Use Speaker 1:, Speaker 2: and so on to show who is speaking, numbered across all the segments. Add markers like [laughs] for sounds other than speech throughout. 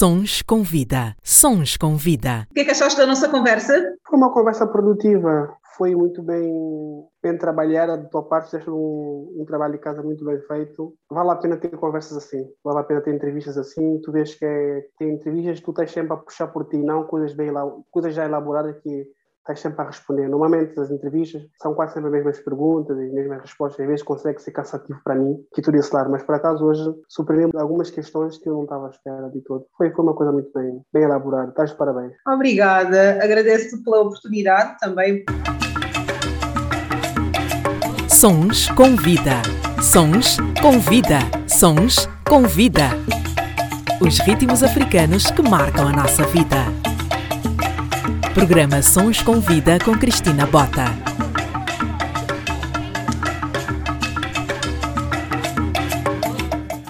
Speaker 1: Sons com Vida. Sons com Vida.
Speaker 2: O que é que achaste da nossa conversa?
Speaker 3: Foi uma conversa produtiva. Foi muito bem, bem trabalhada da tua parte. Fizeste um, um trabalho de casa muito bem feito. Vale a pena ter conversas assim. Vale a pena ter entrevistas assim. Tu vês que é, tem entrevistas tu tens sempre a puxar por ti, não coisas, bem, coisas já elaboradas que estás sempre a responder. Normalmente as entrevistas são quase sempre as mesmas perguntas e as mesmas respostas. Às vezes consegue ser cansativo para mim, que tu disse lá, mas por acaso hoje surpreendeu algumas questões que eu não estava à espera de todo. Foi, foi uma coisa muito bem, bem elaborada. Estás de parabéns.
Speaker 2: Obrigada. Agradeço-te pela oportunidade também.
Speaker 1: Sons com vida. Sons com vida. Sons com vida. Os ritmos africanos que marcam a nossa vida. Programa Sons com Vida com Cristina Bota.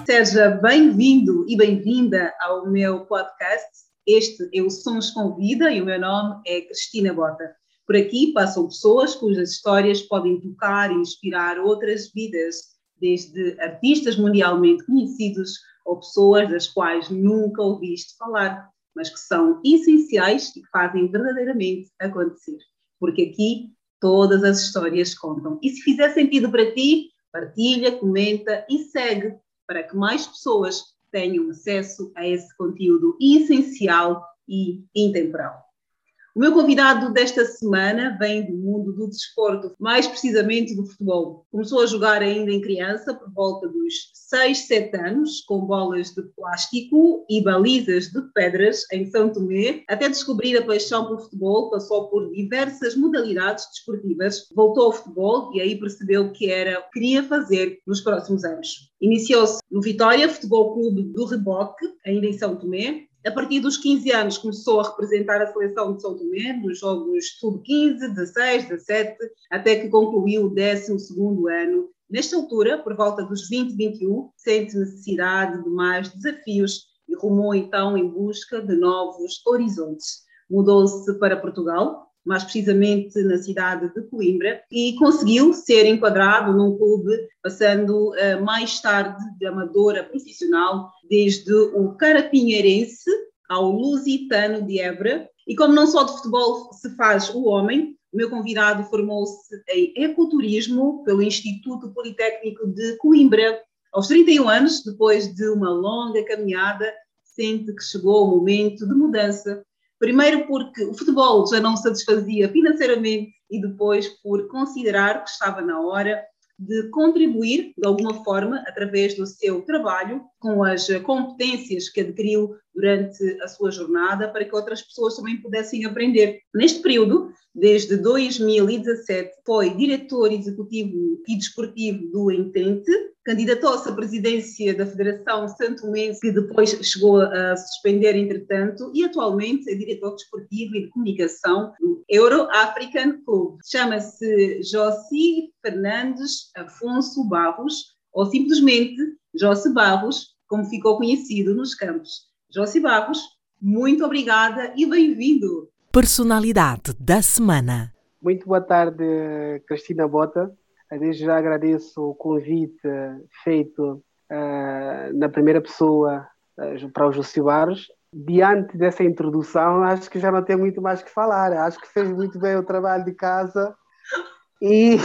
Speaker 2: Seja bem-vindo e bem-vinda ao meu podcast. Este é o Sons com Vida e o meu nome é Cristina Bota. Por aqui passam pessoas cujas histórias podem tocar e inspirar outras vidas, desde artistas mundialmente conhecidos ou pessoas das quais nunca ouviste falar mas que são essenciais e que fazem verdadeiramente acontecer. Porque aqui todas as histórias contam. E se fizer sentido para ti, partilha, comenta e segue para que mais pessoas tenham acesso a esse conteúdo essencial e intemporal. O meu convidado desta semana vem do mundo do desporto, mais precisamente do futebol. Começou a jogar ainda em criança, por volta dos 6, 7 anos, com bolas de plástico e balizas de pedras em São Tomé, até descobrir a paixão pelo futebol, passou por diversas modalidades desportivas, voltou ao futebol e aí percebeu que era o que queria fazer nos próximos anos. Iniciou-se no Vitória Futebol Clube do Reboque, ainda em São Tomé, a partir dos 15 anos começou a representar a seleção de São Tomé nos jogos sub-15, 16, 17, até que concluiu o 12 ano. Nesta altura, por volta dos 20, 21, sente necessidade de mais desafios e rumou então em busca de novos horizontes. Mudou-se para Portugal, mais precisamente na cidade de Coimbra, e conseguiu ser enquadrado num clube, passando uh, mais tarde de amadora profissional, desde o Carapinheirense ao Lusitano de Évora. E como não só de futebol se faz o homem, o meu convidado formou-se em ecoturismo pelo Instituto Politécnico de Coimbra. Aos 31 anos, depois de uma longa caminhada, sente que chegou o momento de mudança Primeiro porque o futebol já não satisfazia financeiramente e depois por considerar que estava na hora de contribuir de alguma forma através do seu trabalho com as competências que adquiriu durante a sua jornada para que outras pessoas também pudessem aprender. Neste período, desde 2017, foi diretor executivo e desportivo do Entente, candidatou-se à presidência da Federação Santomense, que depois chegou a suspender, entretanto, e atualmente é diretor desportivo e de comunicação do Euro African Club. Chama-se Jossi Fernandes Afonso Barros, ou simplesmente Jossi Barros, como ficou conhecido nos campos. Jossi Barros, muito obrigada e bem-vindo.
Speaker 1: Personalidade da semana.
Speaker 3: Muito boa tarde, Cristina Bota. Desde já agradeço o convite feito uh, na primeira pessoa uh, para os Jussibaros. Diante dessa introdução, acho que já não tem muito mais que falar. Acho que fez muito bem o trabalho de casa e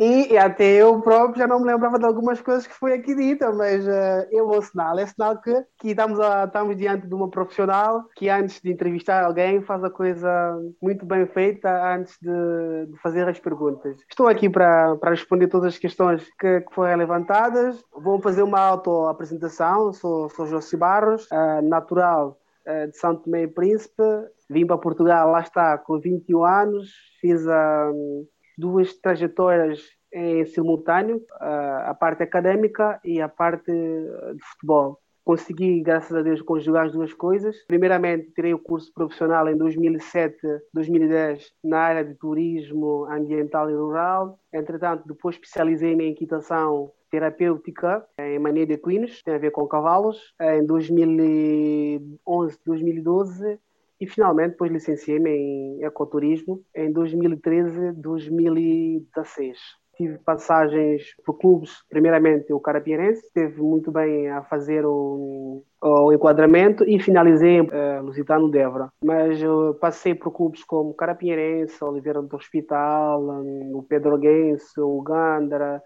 Speaker 3: E, e, até eu próprio já não me lembrava de algumas coisas que foi aqui dita, mas uh, é um sinal. É sinal que, que estamos, a, estamos diante de uma profissional que antes de entrevistar alguém faz a coisa muito bem feita antes de, de fazer as perguntas. Estou aqui para, para responder todas as questões que, que foram levantadas. Vou fazer uma auto-apresentação. Sou, sou José Barros, uh, natural uh, de São Tomé e Príncipe. Vim para Portugal, lá está, com 21 anos. Fiz a duas trajetórias em simultâneo, a parte académica e a parte de futebol. Consegui, graças a Deus, conjugar as duas coisas. Primeiramente, tirei o curso profissional em 2007, 2010 na área de turismo ambiental e rural. Entretanto, depois especializei-me em equitação terapêutica em mania de equinos, tem a ver com cavalos. Em 2011, 2012 e finalmente depois licenciei-me em ecoturismo em 2013, 2016. tive passagens por clubes, primeiramente o Carapierense, esteve muito bem a fazer o, o enquadramento e finalizei uh, Lusitano Devra. Mas uh, passei por clubes como Carapinheirense, Oliveira do Hospital, um, o Pedroguense, o Gandara,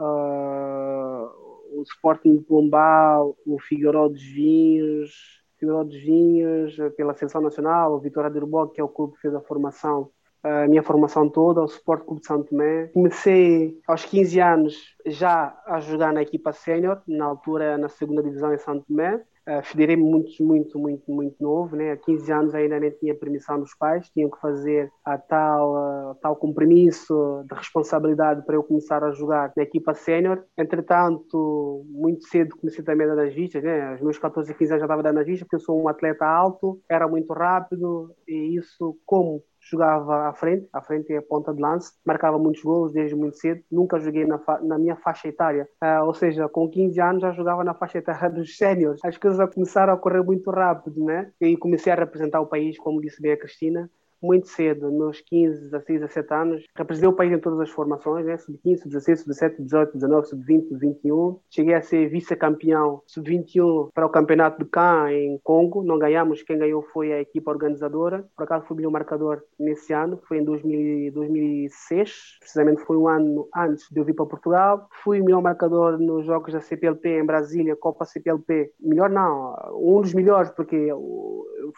Speaker 3: uh, o Sporting de Pombal, o Figueiró dos Vinhos, Figueiró dos Vinhos, pela Seleção Nacional, o Vitória de Urbó, que é o clube que fez a formação a minha formação toda, o Sport Clube de Santo Tomé. Comecei aos 15 anos já a jogar na equipa sénior, na altura na segunda divisão em Santo Tomé. Uh, Federei-me muito, muito, muito, muito novo, né? Há 15 anos ainda nem tinha permissão dos pais, tinham que fazer a tal, uh, tal compromisso de responsabilidade para eu começar a jogar na equipa sénior. Entretanto, muito cedo comecei também a dar nas vistas, né? Aos meus 14 e 15 anos já estava dando nas vistas, porque eu sou um atleta alto, era muito rápido, e isso, como jogava à frente, à frente é a ponta de lance, marcava muitos gols desde muito cedo, nunca joguei na, na minha faixa etária, uh, ou seja, com 15 anos já jogava na faixa etária [laughs] dos séniores. As coisas começaram a correr muito rápido, né? E comecei a representar o país, como disse bem a Cristina, muito cedo, meus 15, 16, 17 anos. Representei o país em todas as formações, né? sub-15, sub-16, sub-17, 18, 19, sub-20, sub-21. Cheguei a ser vice-campeão sub-21 para o campeonato de Can em Congo. Não ganhamos, quem ganhou foi a equipa organizadora. Por acaso fui o marcador nesse ano, foi em 2000, 2006, precisamente foi um ano antes de eu vir para Portugal. Fui o melhor marcador nos jogos da CPLP em Brasília, Copa CPLP. Melhor não, um dos melhores, porque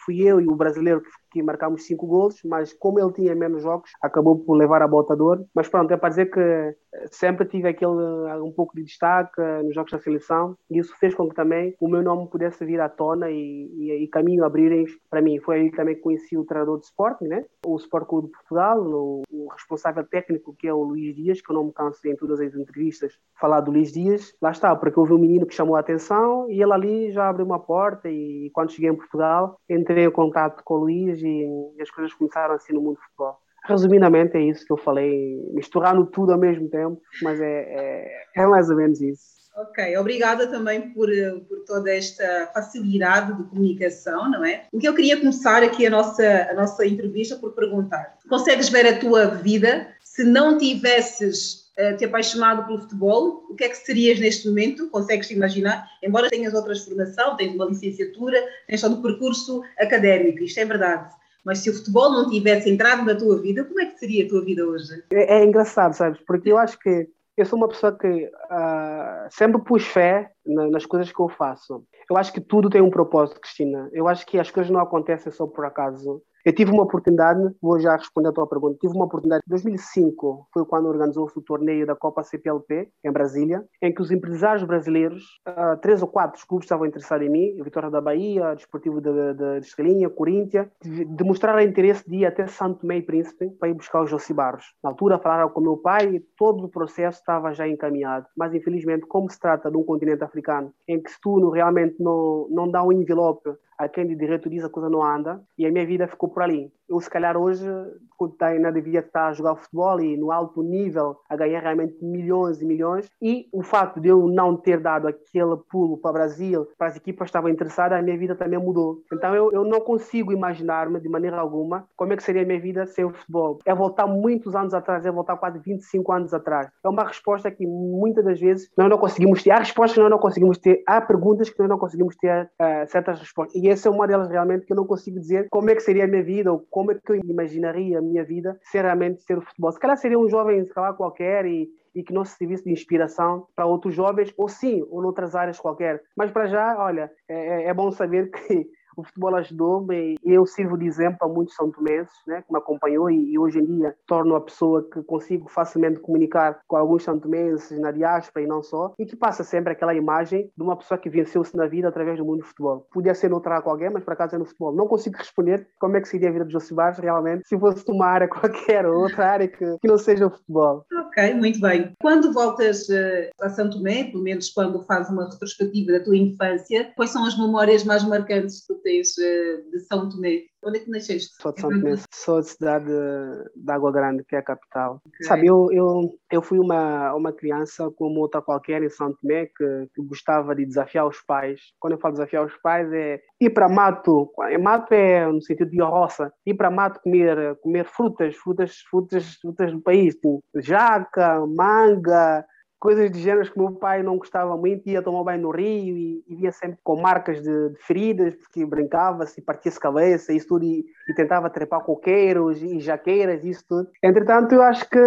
Speaker 3: fui eu e o brasileiro que marcámos cinco gols, mas como ele tinha menos jogos, acabou por levar a bota de ouro. Mas pronto, é para dizer que eh, sempre tive aquele eh, um pouco de destaque eh, nos jogos da seleção e isso fez com que também o meu nome pudesse vir à tona e, e, e caminho abrirem para mim. Foi aí também que conheci o treinador de Sporting, né? o Sport Clube de Portugal, o, o, responsável técnico que é o Luís Dias, que eu não me canso em todas as entrevistas falar do Luís Dias. Lá está, porque houve um menino que chamou a atenção e ele ali já abriu uma porta e quando cheguei em Portugal entrei em contato com o Luís e as coisas começaram assim no mundo do futebol. Resumidamente é isso que eu falei, misturando tudo ao mesmo tempo, mas é, é, é mais ou menos isso.
Speaker 2: Ok, obrigada também por, por toda esta facilidade de comunicação, não é? O que eu queria começar aqui a nossa, a nossa entrevista por perguntar: consegues ver a tua vida se não tivesses uh, te apaixonado pelo futebol? O que é que serias neste momento? Consegues imaginar? Embora tenhas outras formação, tens uma licenciatura, tens todo o percurso académico, isto é verdade. Mas se o futebol não tivesse entrado na tua vida, como é que seria a tua vida hoje?
Speaker 3: É, é engraçado, sabes? Porque eu acho que eu sou uma pessoa que uh, sempre pus fé na, nas coisas que eu faço. Eu acho que tudo tem um propósito, Cristina. Eu acho que as coisas não acontecem só por acaso. Eu tive uma oportunidade, vou já responder a tua pergunta, tive uma oportunidade em 2005, foi quando organizou-se o torneio da Copa CPLP em Brasília, em que os empresários brasileiros, uh, três ou quatro clubes estavam interessados em mim, Vitória da Bahia, Desportivo de, de, de Estrelinha, Corinthians, demonstraram interesse de ir até Santo Tomé e Príncipe para ir buscar os José Barros. Na altura falaram com meu pai e todo o processo estava já encaminhado, mas infelizmente como se trata de um continente africano, em que se tu realmente não, não dá um envelope a quem de direito diz a coisa não anda e a minha vida ficou por ali. Eu, se calhar, hoje, quando ainda devia estar a jogar futebol e no alto nível, a ganhar realmente milhões e milhões. E o facto de eu não ter dado aquele pulo para o Brasil, para as equipas que estavam interessadas, a minha vida também mudou. Então, eu, eu não consigo imaginar-me, de maneira alguma, como é que seria a minha vida sem o futebol. É voltar muitos anos atrás, é voltar quase 25 anos atrás. É uma resposta que muitas das vezes nós não conseguimos ter. Há respostas que nós não conseguimos ter, há perguntas que nós não conseguimos ter uh, certas respostas. E essa é uma delas realmente que eu não consigo dizer como é que seria a minha vida ou como é que eu imaginaria a minha vida se realmente ser o futebol. Se calhar seria um jovem, se calhar qualquer e, e que não servisse de inspiração para outros jovens, ou sim, ou noutras áreas qualquer. Mas para já, olha, é, é, é bom saber que o futebol ajudou-me e eu sirvo de exemplo a muitos são tomenses, né, que me acompanhou e, e, hoje em dia torno a pessoa que consigo facilmente comunicar com alguns são tomenses na diáspora e não só, e que passa sempre aquela imagem de uma pessoa que venceu-se na vida através do mundo do futebol. Podia ser noutra área qualquer, mas por acaso é no futebol. Não consigo responder como é que seria a vida de José Barros realmente se fosse uma área [laughs] qualquer ou outra área que, que não seja o futebol.
Speaker 2: Ok, muito bem. Quando voltas uh, a São Tomé, pelo menos quando fazes uma retrospectiva da tua infância, quais são as memórias mais marcantes que uh, de São Tomé. Onde é que nasceste?
Speaker 3: Sou de São Tomé, sou de cidade de Água Grande, que é a capital. Okay. Sabe, eu, eu, eu fui uma, uma criança como outra qualquer em São Tomé que, que gostava de desafiar os pais. Quando eu falo desafiar os pais é ir para mato, mato é no sentido de roça, ir para mato comer, comer frutas, frutas, frutas, frutas do país, tipo jaca, manga, coisas de gêneros que meu pai não gostava muito, ia tomar banho no rio e, e via sempre com marcas de, de feridas, porque brincava-se, partia-se cabeça, isso tudo, e, e, tentava trepar coqueiros e jaqueiras, isso tudo. Entretanto, eu acho que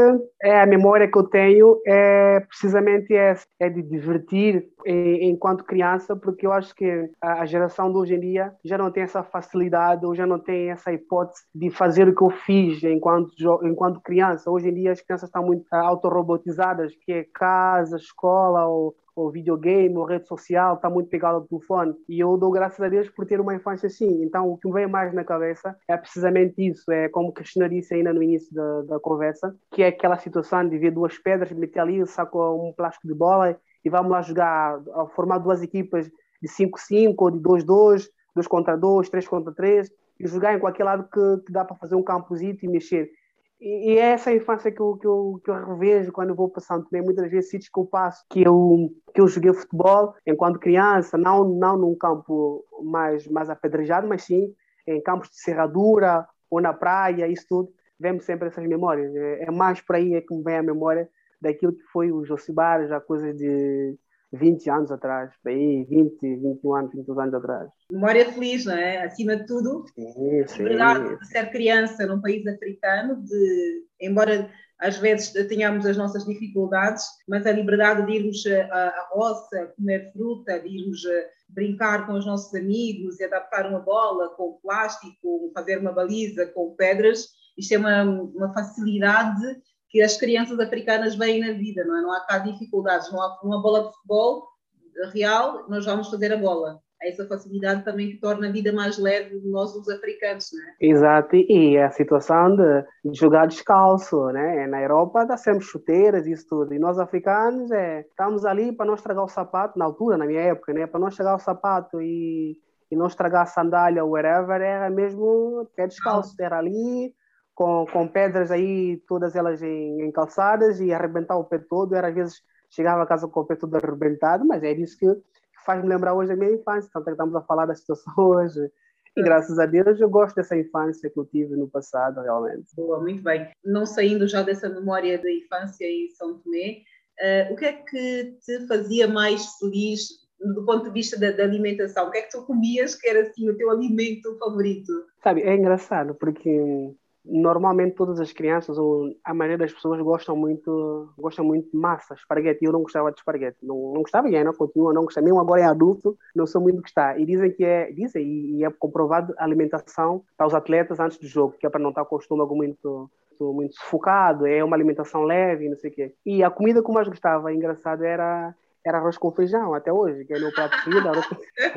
Speaker 3: é a memória que eu tenho é precisamente essa, é de divertir em, enquanto criança, porque eu acho que a, a geração de hoje em dia já não tem essa facilidade, ou já não tem essa hipótese de fazer o que eu fiz enquanto, enquanto criança. Hoje em dia as crianças estão muito autorrobotizadas, que é cá casa, escola ou, ou videogame ou rede social, está muito pegado ao telefone. E eu dou graças a Deus por ter uma infância assim. Então, o que me vem mais na cabeça é precisamente isso. É como Cristina disse ainda no início da, da conversa, que é aquela situação de ver duas pedras, meter ali, saco um plástico de bola e vamos lá jogar, formar duas equipas de 5-5 ou de 2-2, 2 contra 2, 3 contra 3, e jogar em qualquer lado que, que dá para fazer um campozito e mexer. E, é essa infância que eu, que, eu, que eu revejo quando vou passando também. Muitas vezes, sítios que eu passo, que eu, que eu joguei futebol enquanto criança, não, não num campo mais, mais apedrejado, mas sim em campos de serradura ou na praia, isso tudo. Vemos sempre essas memórias. É, é mais por aí é que me vem a memória daquilo que foi o Josibar, já coisas de 20 anos atrás, aí 20, 21 anos, 22 anos atrás.
Speaker 2: Memória feliz, não é? Acima de tudo, sim, sim. a liberdade de ser criança num país africano, de, embora às vezes tenhamos as nossas dificuldades, mas a liberdade de irmos à, roça, comer fruta, de irmos brincar com os nossos amigos e adaptar uma bola com plástico, fazer uma baliza com pedras, isto é uma, uma facilidade que as crianças africanas veem na vida, não é? Não há cá dificuldades, não há uma bola de futebol real, nós vamos fazer a bola. Há essa facilidade também que torna a vida mais leve de nós, os africanos, é?
Speaker 3: Exato, e a situação de, jogar descalço, né? Na Europa dá sempre chuteiras e isso tudo, e nós africanos é, estamos ali para não estragar o sapato, na altura, na minha época, né? Para não estragar o sapato e, e não estragar a sandália ou whatever, era mesmo pé descalço, era ali com, com pedras aí, todas elas em, em calçadas e arrebentar o pé todo. Era às vezes chegava a casa com o pé todo arrebentado, mas é isso que faz-me lembrar hoje da minha infância. Tanto é que estamos a falar da situação hoje. E graças a Deus eu gosto dessa infância que eu tive no passado, realmente.
Speaker 2: Boa, muito bem. Não saindo já dessa memória da infância em São Tomé, uh, o que é que te fazia mais feliz do ponto de vista da, da, alimentação? O que é que tu comias que era assim o teu alimento favorito?
Speaker 3: Sabe, é engraçado porque normalmente todas as crianças ou a maioria das pessoas gostam muito gostam muito de massa, esparguete. Eu não gostava de esparguete, não, não gostava e ainda continuo não gostar. Mesmo agora em adulto, não sou muito gostar. E dizem que é, dizem e é comprovado a alimentação para os atletas antes do jogo, que é para não estar com o estômago muito muito sufocado, é uma alimentação leve, não sei o quê. E a comida que eu mais gostava, engraçado, era era arroz com feijão até hoje, que é o meu prato preferido, arroz,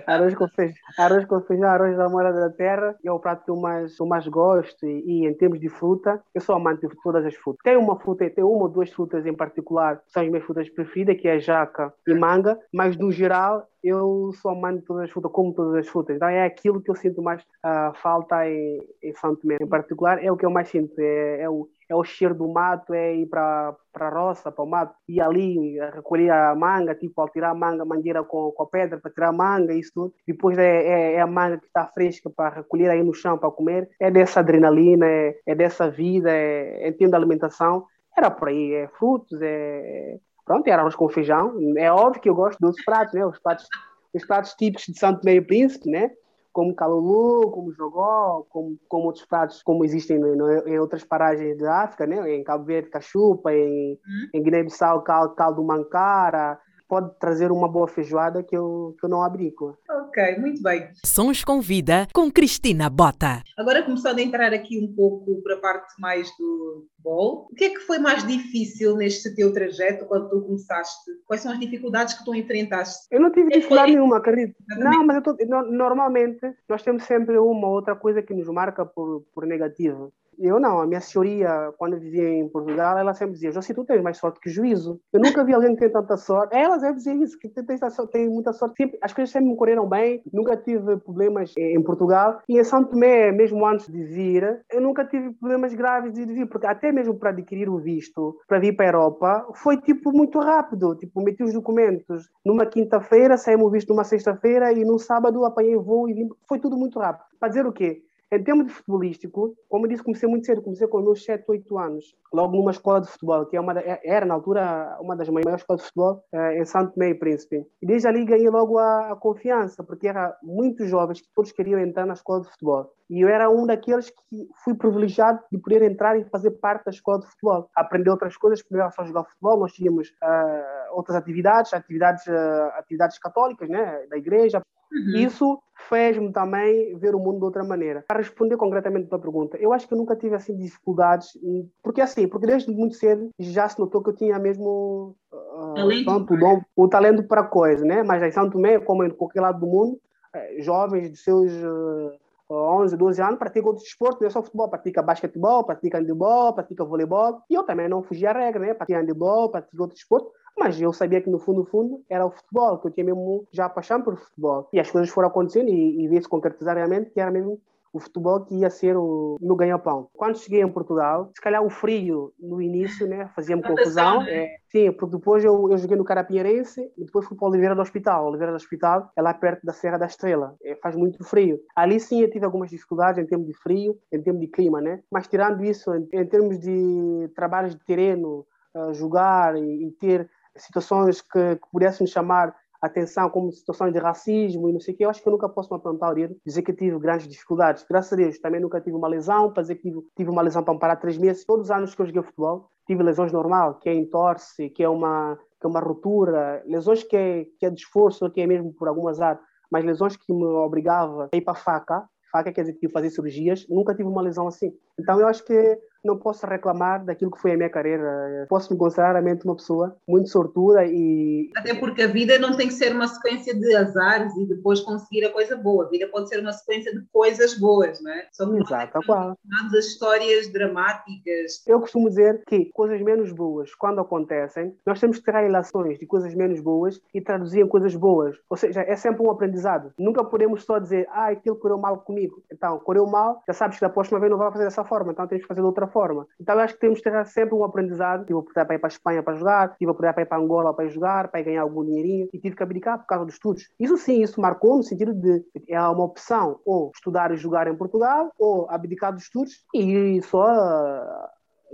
Speaker 3: arroz, com feijão, arroz com feijão, arroz da mora da terra, é o prato que eu mais, eu mais gosto e, e, em termos de fruta, eu sou amante de todas as frutas. Tem uma fruta, tem uma ou duas frutas em particular, que são as minhas frutas preferidas, que é jaca e manga, mas no geral eu sou amante de todas as frutas, como todas as frutas. Então é aquilo que eu sinto mais uh, falta em, em Santo Tomé. Em particular, é o que eu mais sinto, é, é o é o cheiro do mato, é ir para a roça, para o mato, ir ali recolher a manga, tipo, ao tirar a manga, mangueira com, com a pedra para tirar a manga, isso tudo. Depois é, é, é, a manga que está fresca para recolher aí no chão para comer. É dessa adrenalina, é, é dessa vida, é, a alimentação. Era por aí, é frutos, é. Pronto, era arroz com feijão. É óbvio que eu gosto dos pratos, né? Os pratos, os pratos típicos de Santo Meio Príncipe, né? como calulu, como jogó, como, como outros pratos, como existem em outras paragens da África, né? em Cabo Verde, cachupa, em, hum? em Guiné-Bissau, caldo mancara, pode trazer uma boa feijoada que eu, que eu não abrico.
Speaker 2: Ok, muito bem.
Speaker 1: Sons com Vida com Cristina Bota.
Speaker 2: Agora começando a entrar aqui um pouco para a parte mais do futebol, o que é que foi mais difícil neste teu trajeto quando tu começaste? Quais são as dificuldades que tu enfrentaste?
Speaker 3: Eu não tive dificuldade nenhuma, acredito. Não, mas tô, normalmente nós temos sempre uma outra coisa que nos marca por, por negativo Eu não, a minha senhoria, quando vivia em Portugal, ela sempre dizia: José, tu tens mais sorte que juízo. Eu nunca vi alguém que tem tanta sorte. Ela sempre dizia isso, que tem, tem muita sorte. Sempre, as coisas sempre me correram bem, nunca tive problemas em Portugal. E em São Tomé, mesmo antes de vir, eu nunca tive problemas graves de vir, porque até mesmo para adquirir o visto, para vir para a Europa, foi tipo muito rápido. Tipo, meti os documentos numa quinta-feira, saímos o visto numa sexta-feira e no sábado apanhei voo e vim. Foi tudo muito rápido. Para dizer o quê? Em termos de futebolístico, como eu disse, comecei muito cedo, comecei com meus 7, 8 anos, logo numa escola de futebol, que é uma é, era na altura uma das maiores escolas de futebol eh, em Santo e Príncipe. E desde ali ganhei logo a, a, confiança, porque era muitos jovens que todos queriam entrar na escola de futebol. E eu era um daqueles que fui privilegiado de poder entrar e fazer parte da escola de futebol. Aprender outras coisas, primeiro só jogar futebol, nós tínhamos uh, outras atividades, atividades, uh, atividades católicas, né, da igreja. Uhum. Isso fez-me também ver o mundo de outra maneira. Para responder concretamente a tua pergunta, eu acho que eu nunca tive assim dificuldades, porque assim, porque desde muito cedo já se notou que eu tinha mesmo uh, talento. Dom, o talento para coisa, né? Mas em São Tomé, como em qualquer lado do mundo, eh, jovens de seus uh, 11, 12 anos praticam outro esporte, não é só futebol, pratica basquetebol, pratica handebol, pratica voleibol. E eu também não fugia à regra, né? Pratica handebol, pratica outro esporte. Mas eu sabia que no fundo, no fundo, era o futebol, que eu tinha mesmo já paixão por futebol. E as coisas foram acontecendo e, e veio se concretizar realmente que era mesmo o futebol que ia ser o meu ganha-pão. Quando cheguei em Portugal, se calhar o frio no início né, fazia-me confusão. Né? É, sim, porque depois eu, eu joguei no Carapinheirense e depois fui para Oliveira do Hospital. Oliveira do Hospital é lá perto da Serra da Estrela. É, faz muito frio. Ali sim eu tive algumas dificuldades em termos de frio, em termos de clima, né? Mas tirando isso, em, em termos de trabalhos de terreno, uh, jogar e, e ter situações que, que pudessem chamar atenção como situações de racismo e não sei o que, eu acho que eu nunca posso me apontar o dedo dizer que tive grandes dificuldades. Graças a Deus, também nunca tive uma lesão, para dizer que tive, tive uma lesão para me parar três meses. Todos os anos que eu joguei futebol, tive lesões normal, que é entorse, que é uma, que é uma ruptura, lesões que é, que é de esforço, que é mesmo por algum azar, mas lesões que me obrigava a ir para a faca, faca quer dizer que eu fazer cirurgias, nunca tive uma lesão assim. Então eu acho que não posso reclamar daquilo que foi a minha carreira. Posso me considerar realmente uma pessoa muito sortuda e.
Speaker 2: Até porque a vida não tem que ser uma sequência de azares e depois conseguir a coisa boa. A vida pode ser uma sequência de coisas boas, não é?
Speaker 3: São Exato, qual.
Speaker 2: as histórias dramáticas.
Speaker 3: Eu costumo dizer que coisas menos boas, quando acontecem, nós temos que tirar relações de coisas menos boas e traduzir em coisas boas. Ou seja, é sempre um aprendizado. Nunca podemos só dizer, ah, aquilo correu mal comigo. Então, correu mal, já sabes que da próxima vez não vai fazer dessa forma, então tens que fazer de outra forma. Então eu acho que temos que ter sempre um aprendizado. Tive a oportunidade para ir para a Espanha para jogar, tive a oportunidade para ir para Angola para jogar, para ganhar algum dinheirinho e tive que abdicar por causa dos estudos. Isso sim, isso marcou no sentido de é uma opção ou estudar e jogar em Portugal ou abdicar dos estudos e só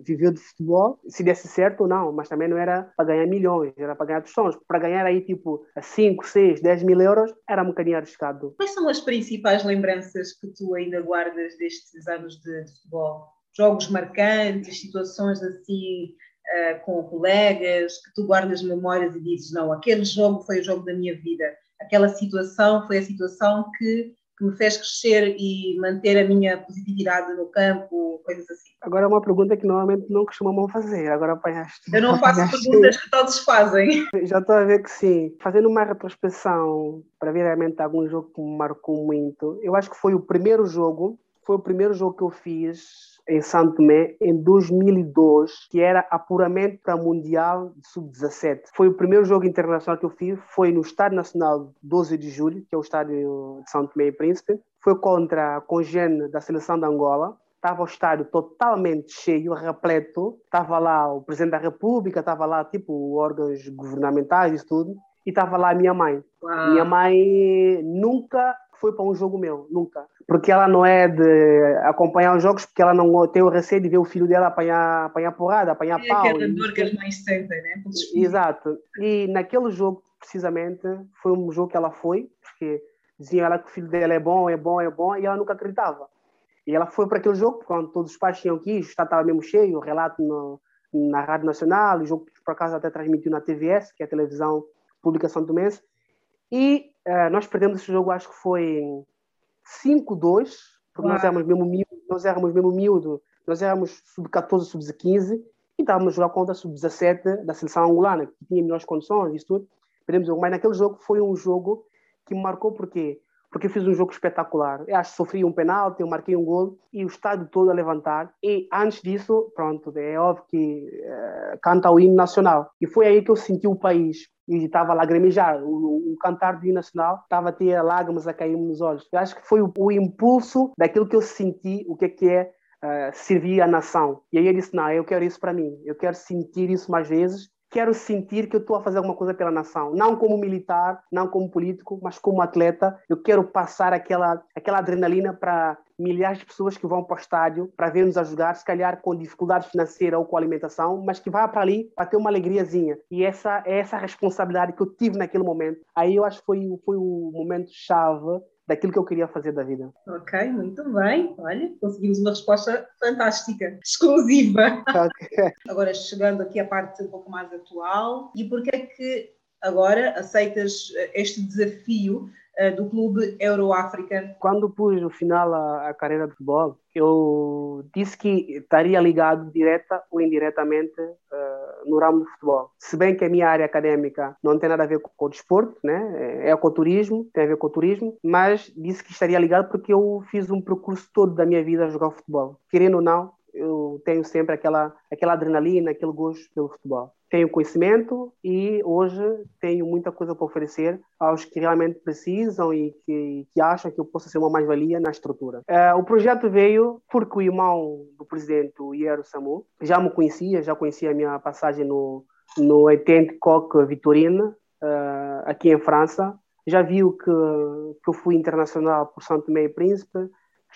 Speaker 3: viver de futebol, se desse certo ou não, mas também não era para ganhar milhões, era para ganhar tostões. Para ganhar aí tipo 5, 6, 10 mil euros era um bocadinho arriscado.
Speaker 2: Quais são as principais lembranças que tu ainda guardas destes anos de futebol? Jogos marcantes, situações assim uh, com colegas, que tu guardas memórias e dizes, não, aquele jogo foi o jogo da minha vida, aquela situação foi a situação que, que me fez crescer e manter a minha positividade no campo, coisas assim.
Speaker 3: Agora uma pergunta que normalmente não costumamos fazer, agora apanhaste.
Speaker 2: Eu não [laughs] faço perguntas que todos fazem. [laughs]
Speaker 3: Já estou a ver que sim. Fazendo uma retrospecção para ver realmente algum jogo que me marcou muito, eu acho que foi o primeiro jogo, foi o primeiro jogo que eu fiz em Santo Tomé em 2002, que era apuramento para Mundial de Sub-17. Foi o primeiro jogo internacional que eu fiz, foi no Estádio Nacional 12 de Julho, que é o estádio de Santo Tomé e Príncipe. Foi contra a Congene da seleção de Angola. Estava o estádio totalmente cheio, repleto. Estava lá o Presidente da República, estava lá tipo órgãos governamentais e tudo. E estava lá a minha mãe. Minha mãe nunca foi para um jogo meu, nunca porque ela não é de acompanhar os jogos, porque ela não tem o receio de ver o filho dela apanhar, apanhar porrada, apanhar é pau.
Speaker 2: É dor que as mães sentem, né?
Speaker 3: Exato. E naquele jogo, precisamente, foi um jogo que ela foi, porque diziam ela que o filho dela é bom, é bom, é bom, e ela nunca acreditava. E ela foi para aquele jogo, quando todos os pais tinham que ir, o estado estava mesmo cheio, o relato no, na Rádio Nacional, o jogo por acaso até transmitiu na TVS, que é a televisão pública santo mês e uh, nós perdemos esse jogo, acho que foi 5-2, porque nós éramos mesmo miúdo, nós éramos mesmo miúdo, nós éramos sub-14, sub-15 e estávamos a jogar contra a sub-17 da seleção angolana, que tinha melhores condições e tudo. Perdemos o mas naquele jogo foi um jogo que me marcou porque porque eu fiz um jogo espetacular. Eu acho que sofri um penalti, eu marquei um gol e o estádio todo a levantar. E antes disso, pronto, é óbvio que uh, canta o hino nacional. E foi aí que eu senti o país. E estava a lagrimejar. O, o, cantar do hino nacional estava a ter lágrimas a cair nos olhos. Eu acho que foi o, o impulso daquilo que eu senti, o que é que é uh, servir a nação. E aí eu disse: não, eu quero isso para mim. Eu quero sentir isso mais vezes quero sentir que eu estou a fazer alguma coisa pela nação, não como militar, não como político, mas como atleta. Eu quero passar aquela, aquela adrenalina para milhares de pessoas que vão para o estádio para ver-nos a jogar, se calhar com dificuldade financeira ou com alimentação, mas que vá para ali para ter uma alegriazinha. E essa é essa responsabilidade que eu tive naquele momento. Aí eu acho que foi, foi o momento chave daquilo que eu queria fazer da vida.
Speaker 2: Ok, muito bem. Olha, conseguimos uma resposta fantástica, exclusiva. Okay. [laughs] Agora, chegando aqui à parte um pouco mais atual, e porquê é que agora aceitas este desafio uh, do clube Euroáfrica?
Speaker 3: Quando pus no final a, a carreira de futebol, eu disse que estaria ligado direta ou indiretamente uh, no ramo do futebol. Se bem que a minha área acadêmica não tem nada a ver com, com o desporto, né? é ecoturismo, tem a ver com o turismo, mas disse que estaria ligado porque eu fiz um percurso todo da minha vida a jogar futebol. Querendo ou não, eu tenho sempre aquela, aquela adrenalina, aquele gosto pelo futebol. Tenho conhecimento e hoje tenho muita coisa para oferecer aos que realmente precisam e que, que acham que eu posso ser uma mais-valia na estrutura. Uh, o projeto veio porque o irmão do presidente, Iero Samu, já me conhecia, já conhecia a minha passagem no, no Etente Coque Vitorina, uh, aqui em França. Já viu que, que eu fui internacional por Santo Tomé e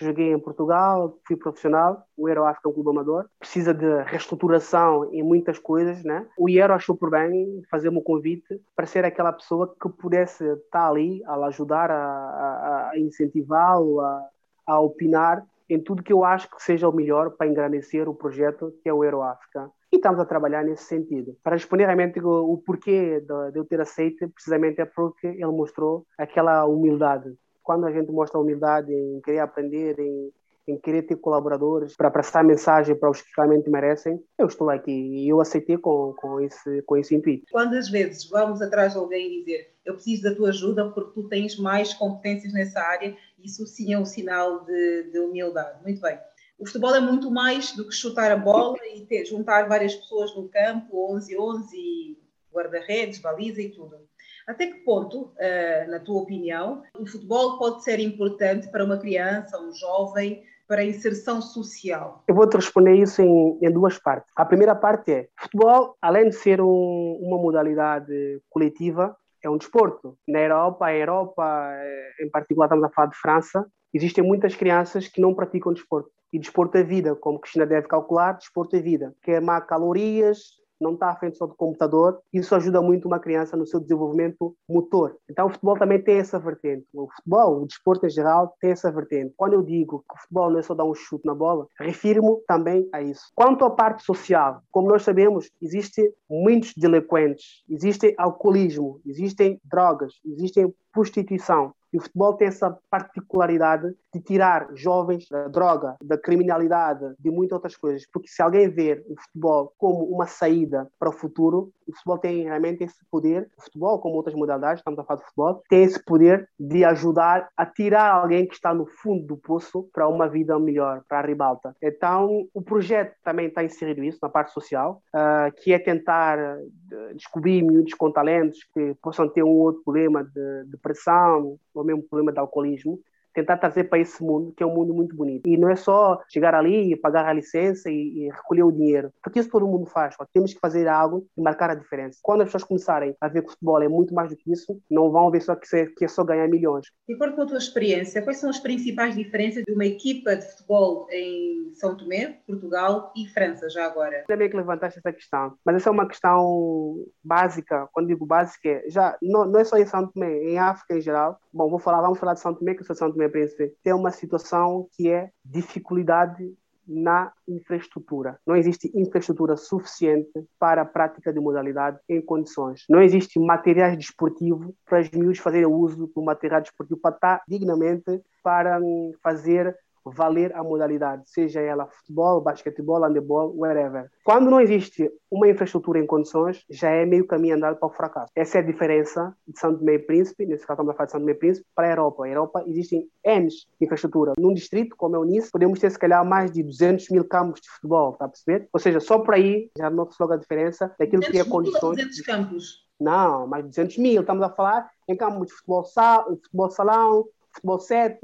Speaker 3: Príncipe, joguei em Portugal, fui profissional, o África é um clube amador, precisa de reestruturação em muitas coisas, né? O Euro achou por bem fazer-me um convite para ser aquela pessoa que pudesse estar ali a ajudar, a, a, incentivá-lo, a, a opinar em tudo que eu acho que seja o melhor para engrandecer o projeto que é o Euro África. E estamos a trabalhar nesse sentido. Para responder realmente o, o porquê de, de eu ter aceito, precisamente é porque ele mostrou aquela humildade quando a gente mostra humildade em querer aprender, em, em querer ter colaboradores para passar mensagem para os que realmente merecem, eu estou aqui e eu aceitei com, com, esse, com esse intuito.
Speaker 2: Quantas vezes vamos atrás de alguém e dizer eu preciso da tua ajuda porque tu tens mais competências nessa área, isso sim é um sinal de, de humildade. Muito bem. O futebol é muito mais do que chutar a bola e ter, juntar várias pessoas no campo, 11-11, guarda-redes, baliza e tudo. Até que ponto, uh, na tua opinião, o futebol pode ser importante para uma criança, um jovem, para a inserção social?
Speaker 3: Eu vou-te responder isso em, em, duas partes. A primeira parte é: futebol, além de ser um, uma modalidade coletiva, é um desporto. Na Europa, a Europa, eh, em particular, estamos a falar de França, existem muitas crianças que não praticam desporto. E desporto é vida, como Cristina deve calcular, desporto é vida. Queimar calorias, não está à frente só do computador, isso ajuda muito uma criança no seu desenvolvimento motor. Então o futebol também tem essa vertente. O futebol, o desporto em geral, tem essa vertente. Quando eu digo que o futebol não é só dar um chute na bola, refiro-me também a isso. Quanto à parte social, como nós sabemos, existem muitos delinquentes, existe alcoolismo, existem drogas, existem prostituição. E o futebol tem essa particularidade de tirar jovens da droga, da criminalidade, de muitas outras coisas. Porque se alguém ver o futebol como uma saída para o futuro, o futebol tem realmente esse poder, o futebol, como outras modalidades, estamos a falar de futebol, tem esse poder de ajudar a tirar alguém que está no fundo do poço para uma vida melhor, para a ribalta. Então, o projeto também está inserido isso na parte social, uh, que é tentar uh, descobrir miúdos com talentos que possam ter um outro problema de depressão, ou mesmo problema de alcoolismo, tentar trazer para esse mundo, que é um mundo muito bonito. E não é só chegar ali e pagar a licença e, e recolher o dinheiro, porque isso todo mundo faz. Ó. Temos que fazer algo e marcar a diferença. Quando as pessoas começarem a ver que o futebol é muito mais do que isso, não vão ver só que, é, que é só ganhar milhões.
Speaker 2: De acordo com a tua experiência, quais são as principais diferenças de uma equipa de futebol em São Tomé, Portugal e França, já agora?
Speaker 3: Ainda bem que levantaste essa questão, mas essa é uma questão básica. Quando digo básica, é, já não, não é só em São Tomé, em África em geral. Bom, vou falar, vamos falar de São Tomé, que eu sou de São Tomé Príncipe, tem uma situação que é dificuldade na infraestrutura. Não existe infraestrutura suficiente para a prática de modalidade em condições. Não existe materiais desportivos para os miúdos fazerem uso do material desportivo para estar dignamente para hum, fazer valer a modalidade, seja ela futebol, basquetebol, handebol, whatever. Quando não existe uma infraestrutura em condições, já é meio caminho andado para o fracasso. Essa é a diferença de São Tomé e Príncipe, nesse caso estamos a falar de São Tomé e Príncipe, para a Europa. A Europa existem N infraestrutura. Num distrito como é o Nice, podemos ter se calhar mais de 200 mil campos de futebol, está a perceber? Ou seja, só por aí já nota-se logo a diferença daquilo que é condições.
Speaker 2: 200 campos?
Speaker 3: Não, mais de 200 mil. Estamos a falar em campos de futebol, sal, futebol salão, futebol 7,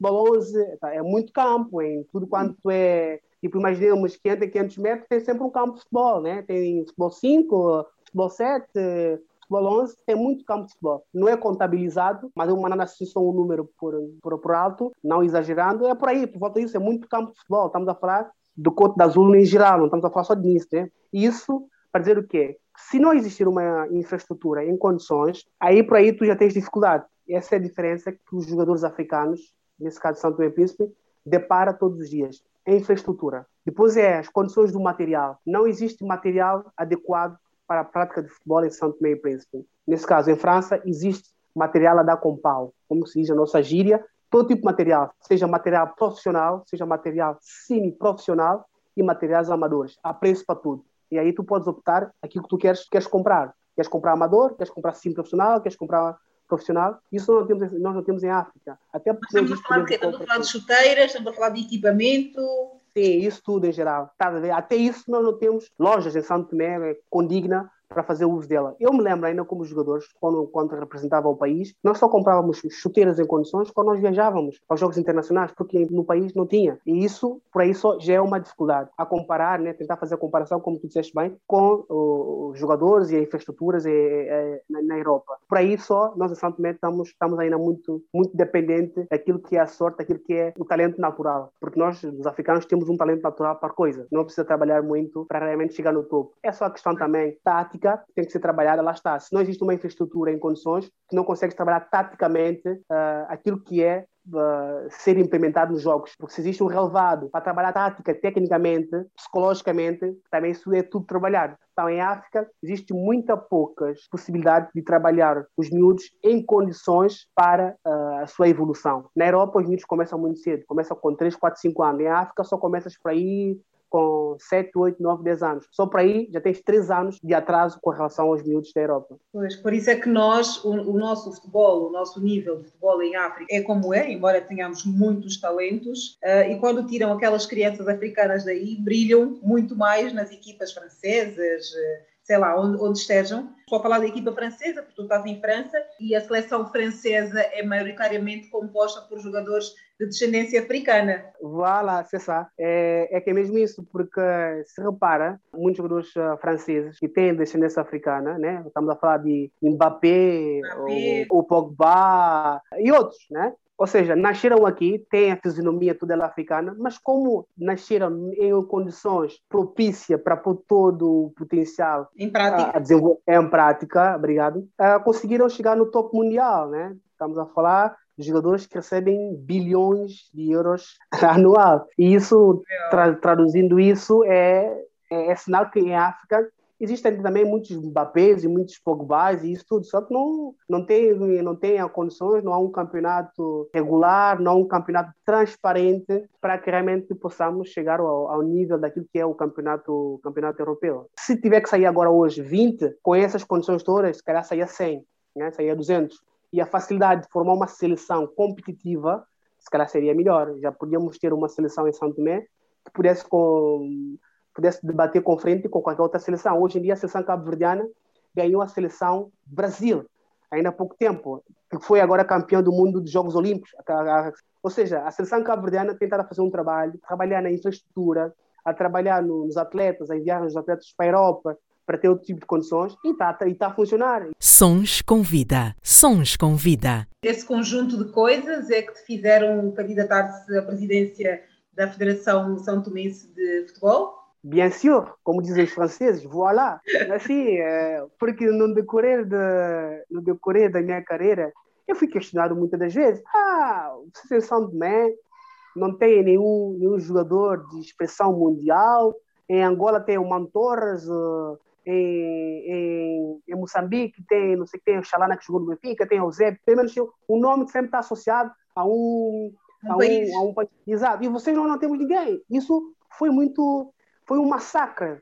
Speaker 3: futebol 11, tá? é muito campo, em tudo quanto é, tipo, imaginemos 500 500 metros, tem sempre um campo de futebol, né? Tem futebol 5, futebol 7, futebol 11, tem muito campo de futebol. Não é contabilizado, mas é uma só um número por, por, por alto, não exagerando, é por aí, por volta disso, é muito campo de futebol. Estamos a falar do Coto da Azul em geral, não estamos a falar só disso, né? Isso para dizer o quê? Se não existir uma infraestrutura em condições, aí por aí tu já tens dificuldade. Essa é a diferença que os jogadores africanos nesse caso São Tomé Príncipe, depara todos os dias. É infraestrutura. Depois é as condições do material. Não existe material adequado para a prática de futebol em São Tomé e Príncipe. Nesse caso, em França, existe material a dar com pau, como se diz na nossa gíria, todo tipo de material, seja material profissional, seja material semi-profissional e materiais amadores. Há preço para tudo. E aí tu podes optar aquilo que tu queres, queres comprar. Queres comprar amador, queres comprar semi-profissional, queres comprar profissional. Isso nós não temos, nós não temos em África.
Speaker 2: Até porque estamos a falar de Estamos a falar de chuteiras, estamos a falar de equipamento.
Speaker 3: Sim, isso tudo em geral. Até isso nós não temos lojas em Santo Tomé condigna para fazer uso dela. Eu me lembro ainda como jogadores, quando, quando representava o país, nós só comprávamos chuteiras em condições quando nós viajávamos aos Jogos Internacionais, porque no país não tinha. E isso, por aí, só já é uma dificuldade. A comparar, né, tentar fazer a comparação, como tu disseste bem, com os jogadores e as infraestruturas e, e, na, na, Europa. Por aí só, nós em Tomé estamos, estamos ainda muito, muito dependentes daquilo que é a sorte, daquilo que é o talento natural. Porque nós, os africanos, temos um talento natural para coisa. Não precisa trabalhar muito para realmente chegar no topo. É só a questão também tática tem que ser trabalhada, lá está. Se não existe uma infraestrutura em condições, que não consegue trabalhar taticamente uh, aquilo que é Uh, ser implementado nos jogos, porque se existe um relevado para trabalhar tática, tecnicamente, psicologicamente, também isso é tudo trabalhado. Então, em África, existe muita poucas possibilidades de trabalhar os miúdos em condições para uh, a sua evolução. Na Europa, os miúdos começam muito cedo, começam com 3, 4, 5 anos. Em África, só começas por aí com 7, 8, 9, 10 anos. Só por aí já tens 3 anos de atraso com relação aos miúdos da Europa.
Speaker 2: Pois, por isso é que nós, o, o, nosso futebol, o nosso nível de futebol em África é como é, embora tenhamos muitos talentos, uh, e quando tiram aquelas crianças africanas daí, brilham muito mais nas equipas francesas, uh, sei lá, onde, onde estejam. Estou a falar da equipa francesa, porque tu estás em França, e a seleção francesa é maioritariamente composta por jogadores de descendência africana.
Speaker 3: Voilà, c'est ça. É, é que é mesmo isso, porque se repara, muitos jogadores uh, franceses que têm descendência africana, né? Estamos a falar de Mbappé, Mbappé. O, o Pogba e outros, né? Ou seja, nasceram aqui, têm a fisionomia toda ela africana, mas como nasceram em condições propícias para pôr todo o potencial
Speaker 2: em prática,
Speaker 3: a, desenvolver em prática, obrigado, uh, conseguiram chegar no topo mundial, né? Estamos a falar de jogadores que recebem bilhões de euros [laughs] anual. E isso, tra traduzindo isso, é, é, é sinal que em África Existem também muitos Mbappés e muitos Pogbas e isso tudo, só que não, não, tem, não tem condições, não há um campeonato regular, não há um campeonato transparente para que realmente possamos chegar ao, ao nível daquilo que é o campeonato, campeonato europeu. Se tiver que sair agora hoje 20, com essas condições todas, se calhar saia 100, né? saia 200. E a facilidade de formar uma seleção competitiva, se calhar seria melhor. Já podíamos ter uma seleção em São Tomé que pudesse com pudesse debater com frente com qualquer outra seleção. Hoje em dia, a seleção cabo-verdiana ganhou a seleção Brasil, ainda há pouco tempo, que foi agora campeão do mundo dos Jogos Olímpicos. Ou seja, a seleção cabo-verdiana tentará fazer um trabalho, trabalhar na infraestrutura, a trabalhar nos atletas, a enviar os atletas para a Europa, para ter outro tipo de condições e está e tá a funcionar.
Speaker 1: Sons com vida. Sons com vida.
Speaker 2: Esse conjunto de coisas é que te fizeram candidatar-se à presidência da Federação São Tomense de Futebol?
Speaker 3: Bien sûr, como dizem os franceses, voilà. Assim, é, porque no decorrer, de, no decorrer da minha carreira, eu fui questionado muitas das vezes. Ah, você é São Tomé, não tem nenhum, nenhum jogador de expressão mundial. Em Angola tem o Mantorras, uh, em, em, em, Moçambique tem, não sei, tem o Xalana que jogou no Benfica, tem o Zé, pelo menos o nome que sempre está associado a um
Speaker 2: um, a país.
Speaker 3: A um, país. Exato. E vocês não, não temos ninguém. Isso foi muito. Foi um massacre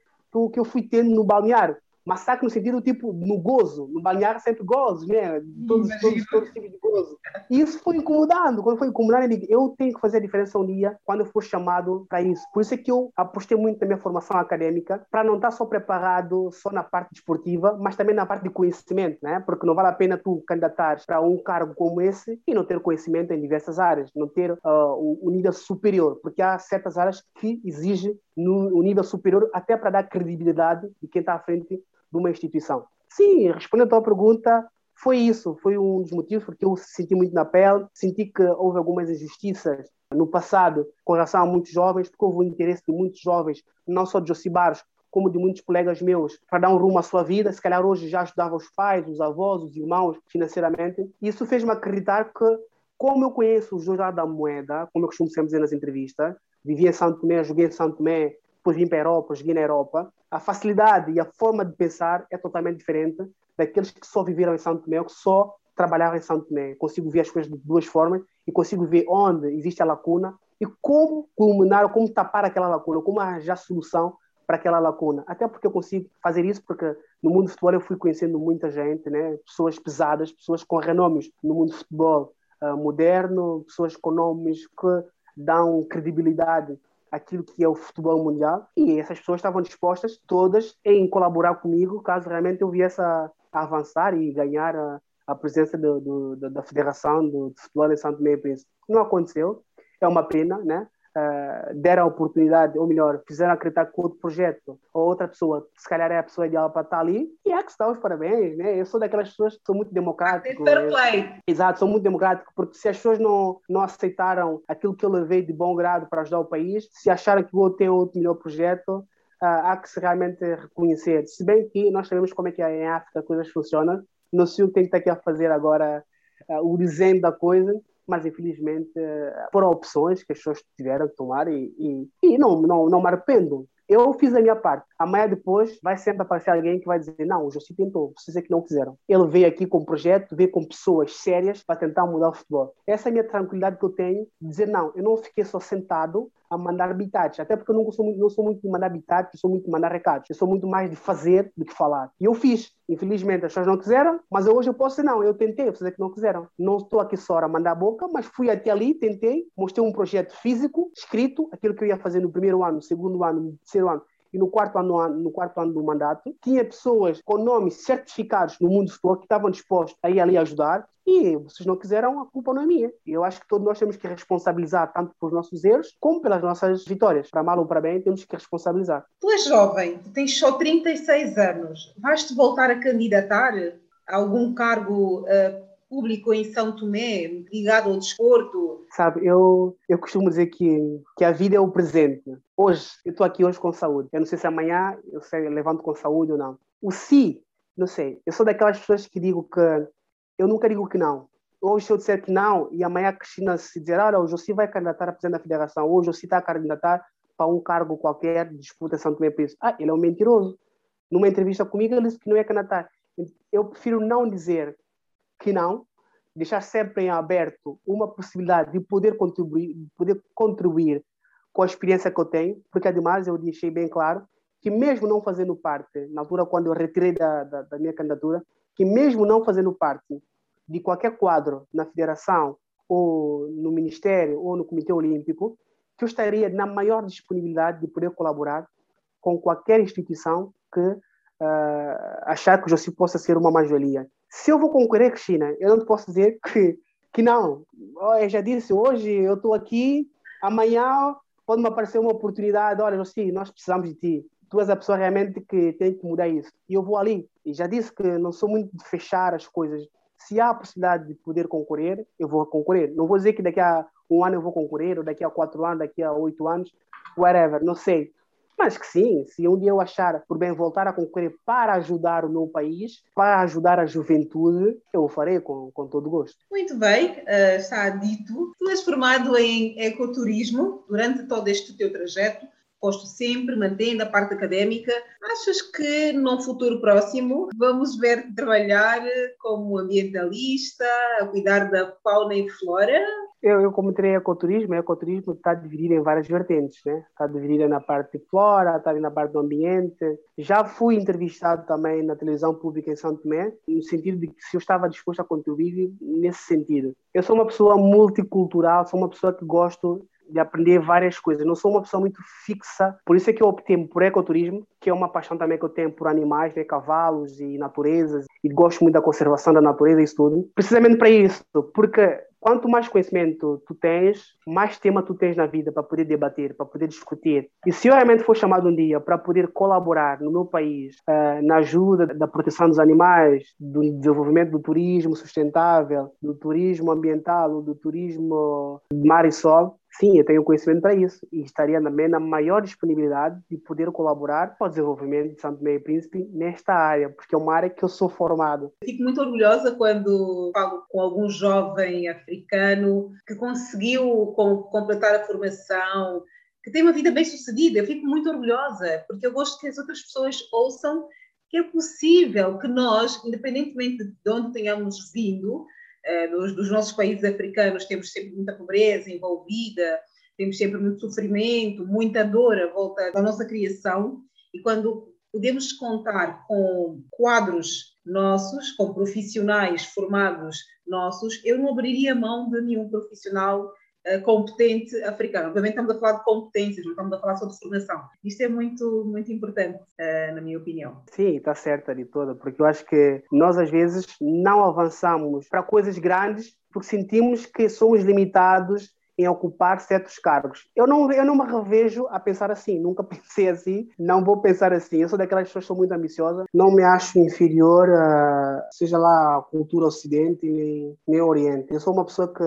Speaker 3: que eu, fui tendo no balneário massacre no sentido tipo no gozo, no balneário sempre gozo, né? Todos, todos, todos, tipos de gozo. E isso foi incomodando. Quando foi incomodando, eu digo, eu tenho que fazer a diferença um dia quando eu for chamado para isso. Por isso é que eu apostei muito na minha formação acadêmica, para não estar só preparado só na parte desportiva, mas também na parte de conhecimento, né? Porque não vale a pena tu candidatares para um cargo como esse e não ter conhecimento em diversas áreas, não ter uh, nível superior, porque há certas áreas que exigem no, nível superior até para dar credibilidade de quem está à frente de uma instituição? Sim, respondendo à tua pergunta, foi isso, foi um dos motivos porque eu senti muito na pele, senti que houve algumas injustiças no passado com relação a muitos jovens, porque houve o interesse de muitos jovens, não só de Josibaros, como de muitos colegas meus, para dar um rumo à sua vida. Se calhar hoje já ajudava os pais, os avós, os irmãos financeiramente. Isso fez-me acreditar que, como eu conheço os dois lados da moeda, como eu costumo sempre dizer nas entrevistas, vivi em Santo Tomé, joguei em Santo Tomé, depois vim para a Europa, joguei na Europa, a facilidade e a forma de pensar é totalmente diferente daqueles que só viveram em Santo Tomé, que só trabalharam em Santo Tomé. Consigo ver as coisas de duas formas e consigo ver onde existe a lacuna e como culminar, como tapar aquela lacuna, como arranjar solução para aquela lacuna. Até porque eu consigo fazer isso porque no mundo do futebol eu fui conhecendo muita gente, né? pessoas pesadas, pessoas com renomes no mundo do futebol uh, moderno, pessoas com nomes que dão credibilidade aquilo que é o futebol mundial e essas pessoas estavam dispostas todas em colaborar comigo caso realmente eu viesse a, avançar e ganhar a, a presença do, do, da Federação do, do Futebol em Santo Meio Príncipe. Não aconteceu, é uma pena, né? Uh, deram a oportunidade, ou melhor, fizeram acreditar que outro projeto ou outra pessoa, se calhar é a pessoa ideal para estar ali, e é que está os parabéns, né? Eu sou daquelas pessoas que são muito democráticas.
Speaker 2: Fair play.
Speaker 3: Exato, sou muito democrático, porque se as pessoas não, não aceitaram aquilo que eu levei de bom grado para ajudar o país, se acharam que o outro tem outro melhor projeto, Uh, há que se realmente reconhecer. Se bem que nós sabemos como é que em África as coisas funcionam, não sei o que tem que estar aqui a fazer agora uh, o desenho da coisa, mas infelizmente foram opções que as pessoas tiveram que tomar e, e, e não, não, não me arrependo. Eu fiz a minha parte. Amanhã depois vai sempre aparecer alguém que vai dizer: Não, o José tentou, vocês é que não fizeram. Ele veio aqui com um projeto, veio com pessoas sérias para tentar mudar o futebol. Essa é a minha tranquilidade que eu tenho dizer: Não, eu não fiquei só sentado a mandar bitates, até porque eu não sou muito, não sou muito de mandar bitates, eu sou muito de mandar recados, eu sou muito mais de fazer do que falar. E eu fiz. Infelizmente as pessoas não quiseram, mas hoje eu posso dizer, não, eu tentei, vocês é que não quiseram. Não estou aqui só a mandar a boca, mas fui até ali, tentei, mostrei um projeto físico, escrito, aquilo que eu ia fazer no primeiro ano, no segundo ano, no terceiro ano, e no quarto ano, no quarto ano do mandato, tinha pessoas com nomes certificados no mundo do futebol que estavam dispostos a ir ali ajudar e vocês não quiseram, a culpa não é minha. Eu acho que todos nós temos que responsabilizar tanto pelos nossos erros como pelas nossas vitórias. Para mal ou para bem, temos que responsabilizar.
Speaker 2: Tu és jovem, tu tens só 36 anos. Vais-te voltar a candidatar a algum cargo uh, público em São Tomé, ligado ao desporto?
Speaker 3: Sabe, eu, eu costumo dizer que, que a vida é o presente. Hoje, eu estou aqui hoje com saúde. Eu não sei se amanhã eu sei, levanto com saúde ou não. O si, não sei. Eu sou daquelas pessoas que digo que eu nunca digo que não. Hoje, se eu disser que não, e amanhã a Cristina se dizer, olha, o José vai candidatar a presidente da federação, ou o José está a candidatar para um cargo qualquer disputa São Tomé Príncipe. Ah, ele é um mentiroso. Numa entrevista comigo, ele disse que não ia candidatar. Eu prefiro não dizer que não, deixar sempre em aberto uma possibilidade de poder contribuir, de poder contribuir com a experiência que eu tenho, porque ademais eu deixei bem claro que mesmo não fazendo parte, na altura quando eu retirei da, da, da minha candidatura, que mesmo não fazendo parte de qualquer quadro na federação ou no ministério ou no comitê olímpico, que eu estaria na maior disponibilidade de poder colaborar com qualquer instituição que uh, achar que o José possa ser uma mais-valia. Se eu vou concorrer, Cristina, eu não posso dizer [laughs] que, que não. Eu já disse, hoje eu estou aqui, amanhã pode me aparecer uma oportunidade, olha, José, nós precisamos de ti. Tu és a pessoa realmente que tem que mudar isso. E eu vou ali. E já disse que não sou muito de fechar as coisas. Se há a possibilidade de poder concorrer, eu vou concorrer. Não vou dizer que daqui a um ano eu vou concorrer, ou daqui a quatro anos, daqui a oito anos, whatever, não sei. Mas que sim, se um dia eu achar por bem voltar a concorrer para ajudar o meu país, para ajudar a juventude, eu o farei com, com todo gosto.
Speaker 2: Muito bem, uh, está dito. Tu és formado em ecoturismo durante todo este teu trajeto. Posto sempre, mantendo a parte académica. Achas que num futuro próximo vamos ver trabalhar como ambientalista, a cuidar da fauna e flora?
Speaker 3: Eu, eu como treinei ecoturismo, o ecoturismo está dividido em várias vertentes, né? Está dividido na parte de flora, está na parte do ambiente. Já fui entrevistado também na televisão pública em São Tomé, no sentido de que se eu estava disposto a contribuir nesse sentido. Eu sou uma pessoa multicultural, sou uma pessoa que gosto de aprender várias coisas. Não sou uma pessoa muito fixa, por isso é que eu optei por ecoturismo, que é uma paixão também que eu tenho por animais, né, cavalos e naturezas, e gosto muito da conservação da natureza e isso tudo. Precisamente para isso, porque quanto mais conhecimento tu tens, mais tema tu tens na vida para poder debater, para poder discutir. E se eu realmente for chamado um dia para poder colaborar no meu país uh, na ajuda da proteção dos animais, do desenvolvimento do turismo sustentável, do turismo ambiental, do turismo mar e sol, Sim, eu tenho conhecimento para isso e estaria também na maior disponibilidade de poder colaborar para o desenvolvimento de Santo Meio Príncipe nesta área, porque é uma área que eu sou formado.
Speaker 2: Fico muito orgulhosa quando falo com algum jovem africano que conseguiu completar a formação, que tem uma vida bem sucedida. Eu fico muito orgulhosa, porque eu gosto que as outras pessoas ouçam que é possível que nós, independentemente de onde tenhamos vindo, dos, eh, dos nossos países africanos temos sempre muita pobreza envolvida, temos sempre muito sofrimento, muita dor à volta da nossa criação, e quando podemos contar com quadros nossos, com profissionais formados nossos, eu não abriria mão de nenhum profissional competente africano. Obviamente estamos a falar de competências, não estamos a falar sobre formação. Isto é muito, muito importante, uh, na minha opinião.
Speaker 3: Sim, está certa de toda, porque eu acho que nós às vezes não avançamos para coisas grandes porque sentimos que somos limitados em ocupar certos cargos. Eu não, eu não me revejo a pensar assim, nunca [laughs] pensei assim, não vou pensar assim. Eu sou daquelas pessoas que são muito ambiciosas, não me acho inferior a, seja lá a cultura ocidente nem, nem oriente. Eu sou uma pessoa que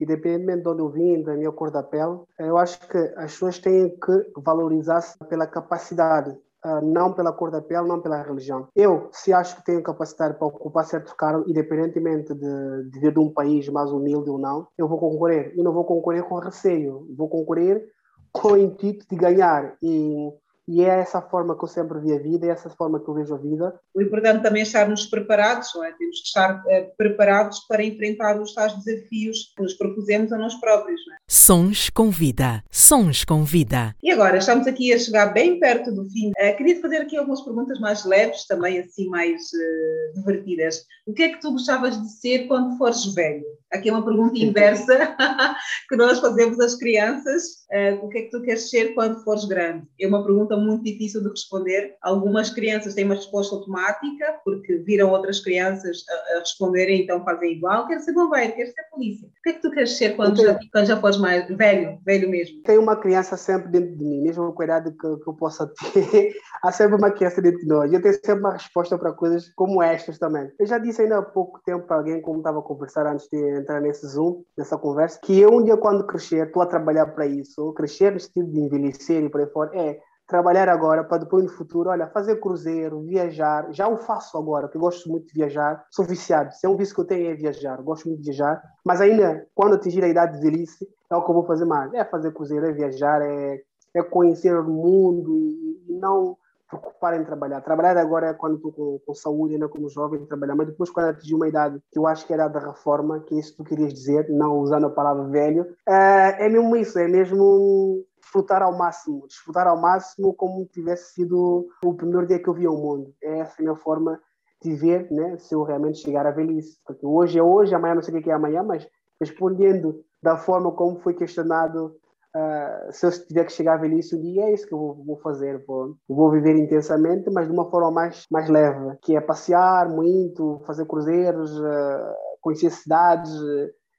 Speaker 3: independentemente de onde eu vim, da minha cor da pele, eu acho que as pessoas têm que valorizar-se pela capacidade, ah, não pela cor da pele, não pela religião. Eu, se acho que tenho capacidade para ocupar certo cargo, independentemente de, de vir de um país mais humilde ou não, eu vou concorrer. E não vou concorrer com receio, vou concorrer com o intuito de ganhar. E e é essa forma que eu sempre vi a vida, é essa forma que eu vejo a vida.
Speaker 2: O importante também é estarmos preparados, não é? Temos que estar uh, preparados para enfrentar os tais desafios que nos propusemos a nós próprios, não é?
Speaker 1: Sons com vida, sons com vida.
Speaker 2: E agora, estamos aqui a chegar bem perto do fim. Uh, queria fazer aqui algumas perguntas mais leves, também assim mais uh, divertidas. O que é que tu gostavas de ser quando fores velho? Aqui é uma pergunta inversa [laughs] que nós fazemos às crianças. Uh, o que é que tu queres ser quando fores grande? É uma pergunta muito difícil de responder. Algumas crianças têm uma resposta automática, porque viram outras crianças a, a responderem, então fazem igual. Quero ser bombeiro, quero ser polícia. O que é que tu queres ser quando, já, quando já fores mais velho, velho mesmo?
Speaker 3: Tem uma criança sempre dentro de mim, mesmo com a idade que, que eu possa ter. [laughs] há sempre uma criança dentro de nós. Eu tenho sempre uma resposta para coisas como estas também. Eu já disse ainda há pouco tempo para alguém, como estava a conversar antes de entrar nesse Zoom, nessa conversa, que eu um dia quando crescer, estou a trabalhar para isso, crescer no sentido de envelhecer e por aí fora, é trabalhar agora para depois no futuro, olha, fazer cruzeiro, viajar, já o faço agora, porque eu gosto muito de viajar, sou viciado, se é um vício que eu tenho é viajar, gosto muito de viajar, mas ainda quando atingir a idade de velhice, é o que eu vou fazer mais, é fazer cruzeiro, é viajar, é, é conhecer o mundo e, e não preocupar em trabalhar. Trabalhar agora é quando estou com, com, saúde, ainda como jovem, trabalhar, mas depois quando atingir uma idade que eu acho que era da reforma, que é isso que tu querias dizer, não usando a palavra velho, é, é mesmo isso, é mesmo desfrutar ao máximo, desfrutar ao máximo como tivesse sido o primeiro dia que eu vi ao mundo. É essa a minha forma de ver, né, se eu realmente chegar à velhice. Porque hoje é hoje, amanhã não sei o que é amanhã, mas respondendo da forma como foi questionado Uh, se eu tiver que chegar à velhice um dia, é isso que eu vou, vou fazer. Vou, vou, viver intensamente, mas de uma forma mais, mais leve, que é passear muito, fazer cruzeiros, uh, conhecer cidades,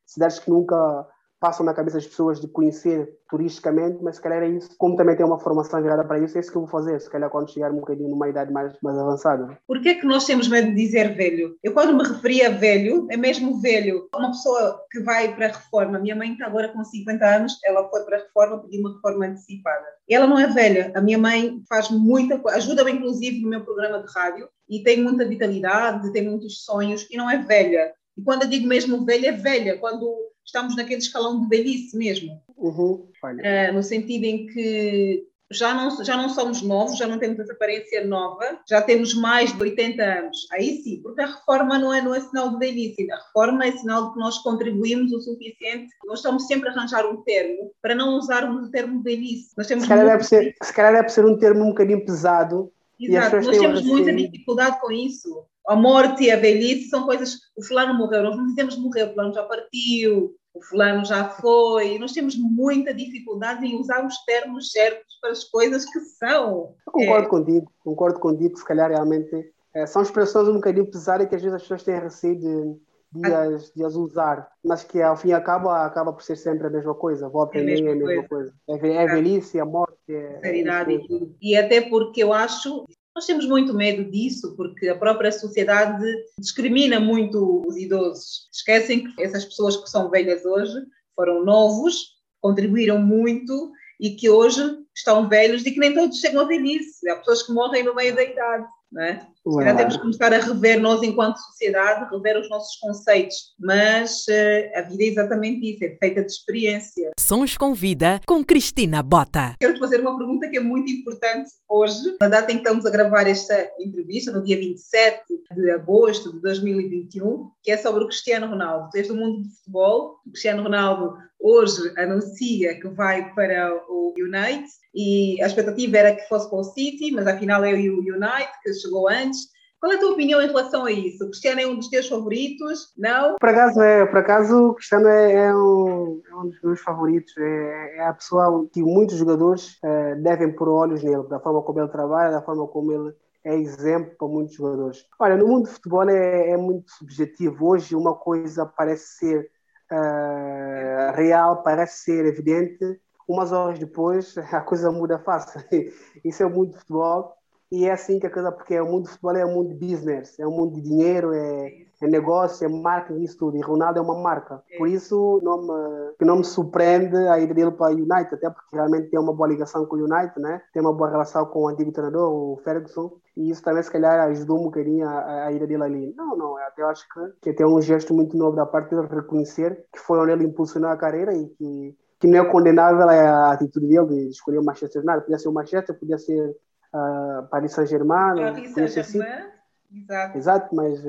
Speaker 3: cidades que nunca passam na cabeça das pessoas de conhecer turisticamente, mas se calhar é isso. Como também tem uma formação virada para isso, é isso que eu vou fazer, se calhar quando chegar um bocadinho numa idade mais, mais avançada.
Speaker 2: Por que é que nós temos medo de dizer velho? Eu quando me referi a velho, é mesmo velho. Uma pessoa que vai para a reforma, minha mãe está agora com 50 anos, ela foi para a reforma, pediu uma reforma antecipada. Ela não é velha, a minha mãe faz muita coisa, ajuda-me inclusive no meu programa de rádio e tem muita vitalidade, tem muitos sonhos e não é velha. E quando eu digo mesmo velha, é velha, quando estamos naquele escalão de velhice mesmo.
Speaker 3: Uhum,
Speaker 2: uh, no sentido em que já não, já não somos novos, já não temos essa aparência nova, já temos mais de 80 anos. Aí sim, porque a reforma não é, não é sinal de velhice, a reforma é sinal de que nós contribuímos o suficiente. Nós estamos sempre a arranjar um termo para não usarmos o termo velhice. Nós temos
Speaker 3: se, calhar muito... deve ser, se calhar deve ser um termo um bocadinho pesado.
Speaker 2: Exato, nós temos muita dificuldade com isso. A morte e a velhice são coisas. O fulano morreu, nós não dizemos morreu, o fulano já partiu, o fulano já foi. Nós temos muita dificuldade em usar os termos certos para as coisas que são.
Speaker 3: Eu concordo é. contigo, concordo contigo que se calhar realmente é, são expressões um bocadinho pesadas que às vezes as pessoas têm receio de, de, as, de as usar, mas que ao fim e ao cabo acaba por ser sempre a mesma coisa, volta é e meia é a mesma coisa. coisa. É, é velhice, a morte. É,
Speaker 2: é e. E até porque eu acho, nós temos muito medo disso, porque a própria sociedade discrimina muito os idosos. Esquecem que essas pessoas que são velhas hoje foram novos, contribuíram muito e que hoje estão velhos e que nem todos chegam à velhice. Há pessoas que morrem no meio da idade. Não é? Já temos que começar a rever nós enquanto sociedade, rever os nossos conceitos, mas uh, a vida é exatamente isso, é feita de experiência.
Speaker 1: Sons com Vida com Cristina Bota.
Speaker 2: Quero te fazer uma pergunta que é muito importante hoje, na data em que estamos a gravar esta entrevista, no dia 27 de agosto de 2021, que é sobre o Cristiano Ronaldo. Desde o mundo do futebol, o Cristiano Ronaldo hoje anuncia que vai para o United e a expectativa era que fosse para o City, mas afinal é o United que chegou antes. Qual é a tua opinião em relação a isso? O Cristiano é um dos teus favoritos? Não?
Speaker 3: Por acaso, é, por acaso o Cristiano é, é, um, é um dos meus favoritos. É, é, a pessoa que muitos jogadores é, devem pôr olhos nele, da forma como ele trabalha, da forma como ele é exemplo para muitos jogadores. Olha, no mundo do futebol é, é muito subjetivo. Hoje uma coisa parece ser uh, real, parece ser evidente, umas horas depois [laughs] a coisa muda fácil. Isso é o mundo do futebol e é assim que a coisa, porque o mundo do futebol é um mundo de business, é um mundo de dinheiro, é, é negócio, é marketing, isso tudo. E Ronaldo é uma marca. Por isso, não me, que não me surpreende a ida dele para o United, até porque realmente tem uma boa ligação com o United, né? tem uma boa relação com o antigo treinador, o Ferguson. E isso também, se calhar, ajudou um bocadinho a, a ida dele ali. Não, não, até acho que, que até um gesto muito novo da parte dele reconhecer que foi onde ele impulsionou a carreira e que que não é condenável a atitude dele de escolher o Manchester United. Podia ser o Manchester, podia ser uh, Paris Saint-Germain.
Speaker 2: Paris Saint-Germain, exato.
Speaker 3: Exato, mas,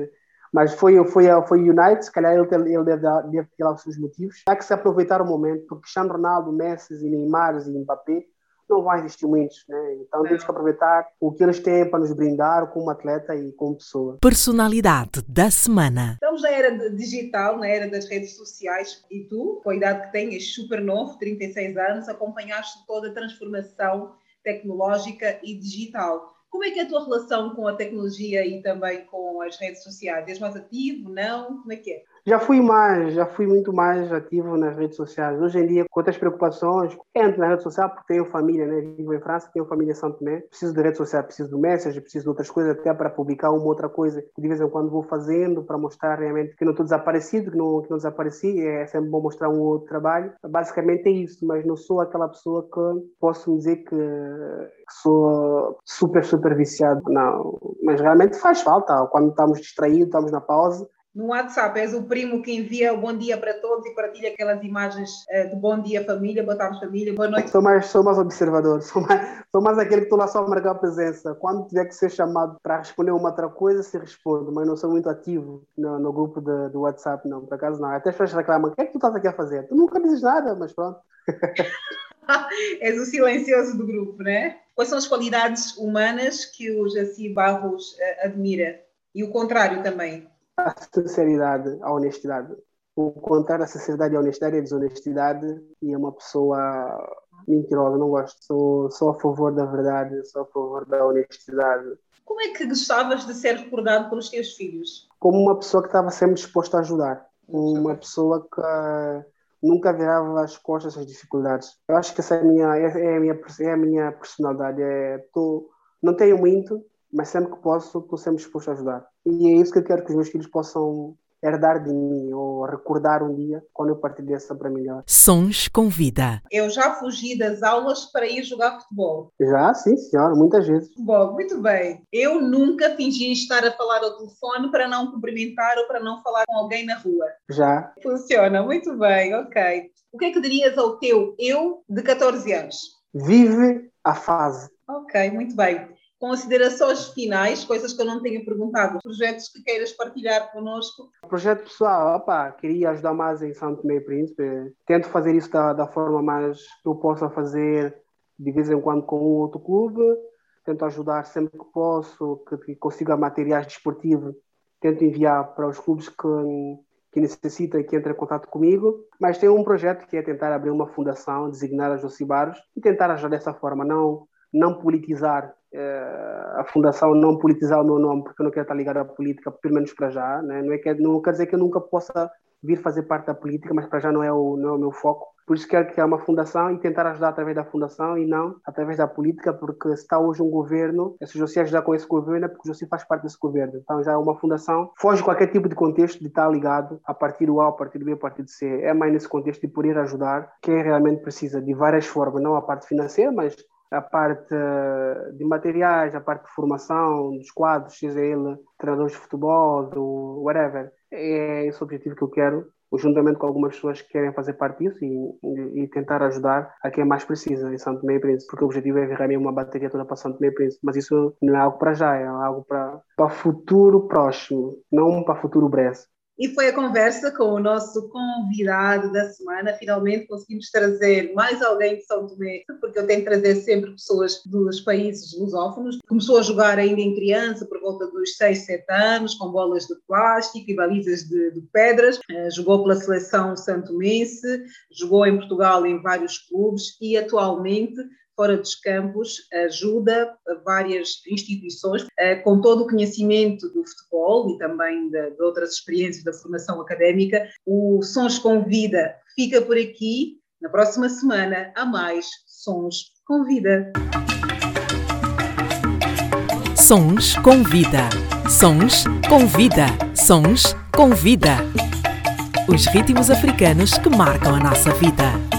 Speaker 3: mas foi, foi, foi United, se calhar ele, ele deve, deve ter lá os seus motivos. Há que se aproveitar o momento, porque Cristiano Ronaldo, Messi, e Neymar e Mbappé não vai existir muitos, né? Então temos que aproveitar o que eles têm para nos brindar como atleta e como pessoa.
Speaker 1: Personalidade da semana.
Speaker 2: Estamos na era digital, na era das redes sociais e tu, com a idade que tens, super novo, 36 anos, acompanhaste toda a transformação tecnológica e digital. Como é que é a tua relação com a tecnologia e também com as redes sociais? És mais ativo, não? Como é que é?
Speaker 3: Já fui mais, já fui muito mais ativo nas redes sociais. Hoje em dia, com outras preocupações, entro na rede social porque tenho família, né? Vivo em França, tenho família em São Tomé. Preciso de rede social, preciso do Messenger, preciso de outras coisas até para publicar uma outra coisa que de vez em quando vou fazendo para mostrar realmente que não estou desaparecido, que não, que não desapareci. É sempre bom mostrar um outro trabalho. Basicamente é isso, mas não sou aquela pessoa que posso dizer que que sou super, super viciado. Não, mas realmente faz falta. Quando estamos distraídos, estamos na pausa,
Speaker 2: no WhatsApp és o primo que envia o bom dia para todos e partilha aquelas imagens uh, de bom dia família, boa tarde família, boa noite.
Speaker 3: Sou mais, sou mais observador, [laughs] sou mais, sou mais aquele que estou lá só a marcar a presença. Quando tiver que ser chamado para responder uma outra coisa, se respondo, mas não sou muito ativo no, no grupo de, do WhatsApp, não, por acaso não. Até as pessoas reclamam, o que é que tu estás aqui a fazer? Tu nunca dizes nada, mas pronto. [laughs] [laughs]
Speaker 2: És o silencioso do grupo, né? Quais são as qualidades humanas que o Jaci Barros uh, admira? E o contrário também
Speaker 3: a sinceridade, a honestidade. O contrário da sinceridade e a honestidade é desonestidade e é uma pessoa mentirosa. Não gosto. Sou, sou a favor da verdade, sou a favor da honestidade.
Speaker 2: Como é que gostavas de ser recordado pelos teus filhos?
Speaker 3: Como uma pessoa que estava sempre disposta a ajudar. Uma pessoa que nunca virava as costas às dificuldades. Eu acho que essa é a minha, é a minha, é a minha personalidade. É, tô, não tenho muito, mas sempre que posso, estou sempre disposto a ajudar. E é isso que eu quero que os meus filhos possam herdar de mim ou recordar um dia quando eu partir dessa para melhor.
Speaker 1: Sons com vida.
Speaker 2: Eu já fugi das aulas para ir jogar futebol.
Speaker 3: Já, sim, senhora, muitas vezes.
Speaker 2: Bom, muito bem. Eu nunca fingi estar a falar ao telefone para não cumprimentar ou para não falar com alguém na rua.
Speaker 3: Já.
Speaker 2: Funciona, muito bem, ok. O que é que dirias ao teu eu de 14 anos?
Speaker 3: vive a fase.
Speaker 2: Ok, muito bem. Considerações finais, coisas que eu não tenho perguntado, projetos que queiras partilhar connosco?
Speaker 3: Projeto pessoal, opa, queria ajudar mais em Santo Tomé e Príncipe. Tento fazer isso da, da forma mais que eu possa fazer, de vez em quando com um outro clube. Tento ajudar sempre que posso, que, que consiga materiais desportivos. Tento enviar para os clubes que, que e que entrem em contato comigo. Mas tenho um projeto que é tentar abrir uma fundação, designar as Jocibaros e tentar ajudar dessa forma, não, não politizar eh, a fundação não politizar o meu nome porque eu não quero estar ligado à política, pelo menos para já. Né? Não, é que, não quer dizer que eu nunca possa vir fazer parte da política, mas para já não é o, não é o meu foco. Por isso quero criar uma fundação e tentar ajudar através da fundação e não através da política, porque se está hoje um governo, se o José ajudar com esse governo é porque o José faz parte desse governo. Então já é uma fundação, foge qualquer tipo de contexto de estar ligado a partido A, a partido B, a partido C. É mais nesse contexto de poder ajudar quem realmente precisa, de várias formas, não a parte financeira, mas a parte de materiais, a parte de formação, dos quadros, seja ele treinadores de futebol, do whatever. É esse o objetivo que eu quero, juntamente com algumas pessoas que querem fazer parte disso e, e, tentar ajudar a quem mais precisa em Santo Meio Príncipe, porque o objetivo é virar mesmo uma bateria toda para Santo Meio Príncipe, mas isso não é algo para já, é algo para, para futuro próximo, não para futuro breve.
Speaker 2: E foi a conversa com o nosso convidado da semana. Finalmente conseguimos trazer mais alguém de São Tomé, porque eu tenho que trazer sempre pessoas dos países lusófonos. Começou a jogar ainda em criança, por volta dos 6, 7 anos, com bolas de plástico e balizas de, de pedras. Uh, jogou pela seleção santomense, jogou em Portugal em vários clubes e atualmente fora dos campos, ajuda várias instituições eh, com todo o conhecimento do futebol e também de, de outras experiências da formação académica. O Sons Convida fica por aqui. Na próxima semana, há mais Sons Convida.
Speaker 1: Sons Convida. Sons Convida. Sons Convida. Os ritmos africanos que marcam a nossa vida.